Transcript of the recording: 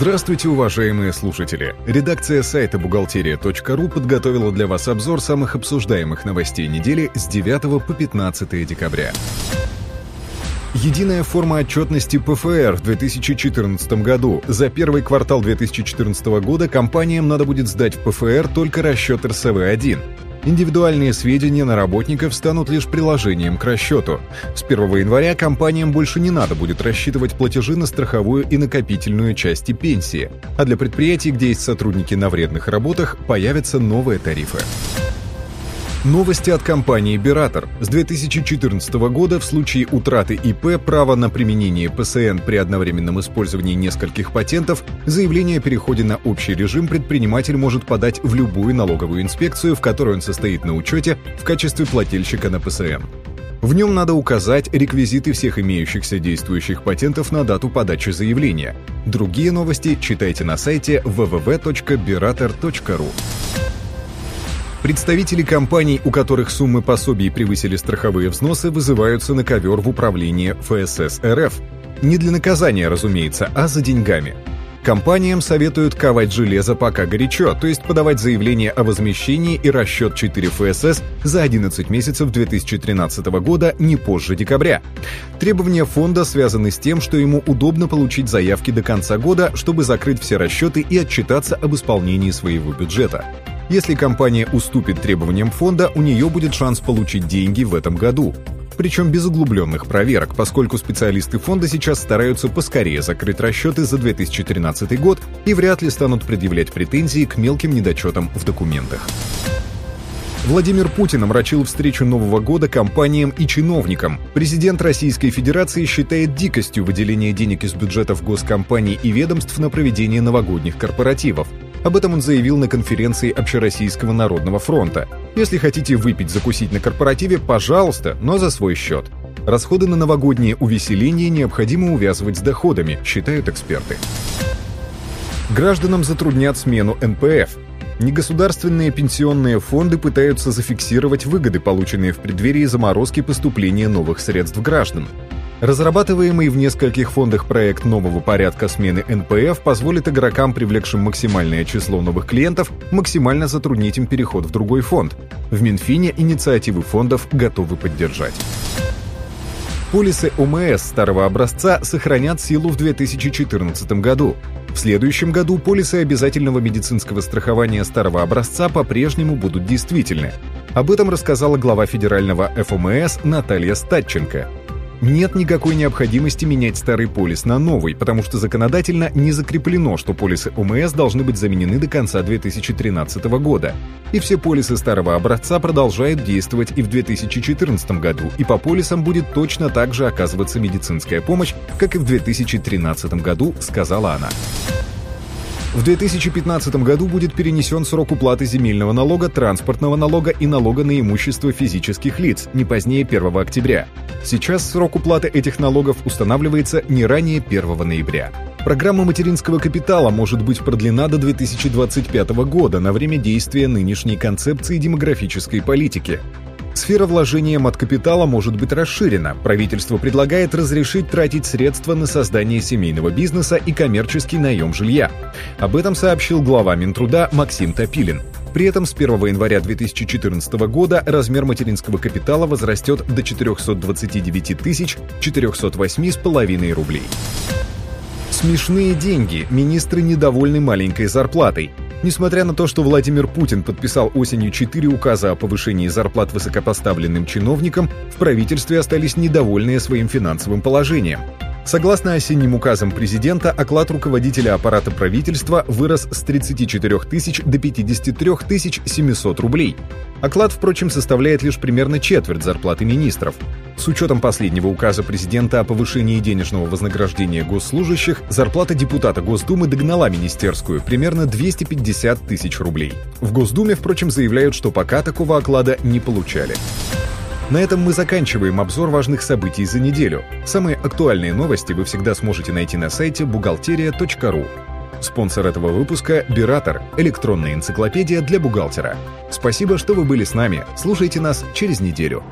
Здравствуйте, уважаемые слушатели! Редакция сайта бухгалтерия.ру подготовила для вас обзор самых обсуждаемых новостей недели с 9 по 15 декабря. Единая форма отчетности ПФР в 2014 году. За первый квартал 2014 года компаниям надо будет сдать в ПФР только расчет РСВ-1. Индивидуальные сведения на работников станут лишь приложением к расчету. С 1 января компаниям больше не надо будет рассчитывать платежи на страховую и накопительную части пенсии. А для предприятий, где есть сотрудники на вредных работах, появятся новые тарифы. Новости от компании «Биратор». С 2014 года в случае утраты ИП права на применение ПСН при одновременном использовании нескольких патентов заявление о переходе на общий режим предприниматель может подать в любую налоговую инспекцию, в которой он состоит на учете в качестве плательщика на ПСН. В нем надо указать реквизиты всех имеющихся действующих патентов на дату подачи заявления. Другие новости читайте на сайте www.berator.ru. Представители компаний, у которых суммы пособий превысили страховые взносы, вызываются на ковер в управление ФСС РФ. Не для наказания, разумеется, а за деньгами. Компаниям советуют ковать железо пока горячо, то есть подавать заявление о возмещении и расчет 4 ФСС за 11 месяцев 2013 года не позже декабря. Требования фонда связаны с тем, что ему удобно получить заявки до конца года, чтобы закрыть все расчеты и отчитаться об исполнении своего бюджета. Если компания уступит требованиям фонда, у нее будет шанс получить деньги в этом году. Причем без углубленных проверок, поскольку специалисты фонда сейчас стараются поскорее закрыть расчеты за 2013 год и вряд ли станут предъявлять претензии к мелким недочетам в документах. Владимир Путин омрачил встречу Нового года компаниям и чиновникам. Президент Российской Федерации считает дикостью выделение денег из бюджетов госкомпаний и ведомств на проведение новогодних корпоративов. Об этом он заявил на конференции Общероссийского народного фронта. Если хотите выпить, закусить на корпоративе, пожалуйста, но за свой счет. Расходы на новогодние увеселения необходимо увязывать с доходами, считают эксперты. Гражданам затруднят смену НПФ. Негосударственные пенсионные фонды пытаются зафиксировать выгоды, полученные в преддверии заморозки поступления новых средств граждан. Разрабатываемый в нескольких фондах проект нового порядка смены НПФ позволит игрокам, привлекшим максимальное число новых клиентов, максимально затруднить им переход в другой фонд. В Минфине инициативы фондов готовы поддержать. Полисы ОМС старого образца сохранят силу в 2014 году. В следующем году полисы обязательного медицинского страхования старого образца по-прежнему будут действительны. Об этом рассказала глава федерального ФОМС Наталья Статченко. Нет никакой необходимости менять старый полис на новый, потому что законодательно не закреплено, что полисы ОМС должны быть заменены до конца 2013 года. И все полисы старого образца продолжают действовать и в 2014 году, и по полисам будет точно так же оказываться медицинская помощь, как и в 2013 году, сказала она. В 2015 году будет перенесен срок уплаты земельного налога, транспортного налога и налога на имущество физических лиц не позднее 1 октября. Сейчас срок уплаты этих налогов устанавливается не ранее 1 ноября. Программа материнского капитала может быть продлена до 2025 года на время действия нынешней концепции демографической политики. Сфера вложения маткапитала может быть расширена. Правительство предлагает разрешить тратить средства на создание семейного бизнеса и коммерческий наем жилья. Об этом сообщил глава Минтруда Максим Топилин. При этом с 1 января 2014 года размер материнского капитала возрастет до 429 408,5 рублей. Смешные деньги. Министры недовольны маленькой зарплатой. Несмотря на то, что Владимир Путин подписал осенью четыре указа о повышении зарплат высокопоставленным чиновникам, в правительстве остались недовольные своим финансовым положением. Согласно осенним указам президента, оклад руководителя аппарата правительства вырос с 34 тысяч до 53 тысяч 700 рублей. Оклад, впрочем, составляет лишь примерно четверть зарплаты министров. С учетом последнего указа президента о повышении денежного вознаграждения госслужащих, зарплата депутата Госдумы догнала министерскую примерно 250 тысяч рублей. В Госдуме, впрочем, заявляют, что пока такого оклада не получали. На этом мы заканчиваем обзор важных событий за неделю. Самые актуальные новости вы всегда сможете найти на сайте бухгалтерия.ру. Спонсор этого выпуска – Биратор, электронная энциклопедия для бухгалтера. Спасибо, что вы были с нами. Слушайте нас через неделю.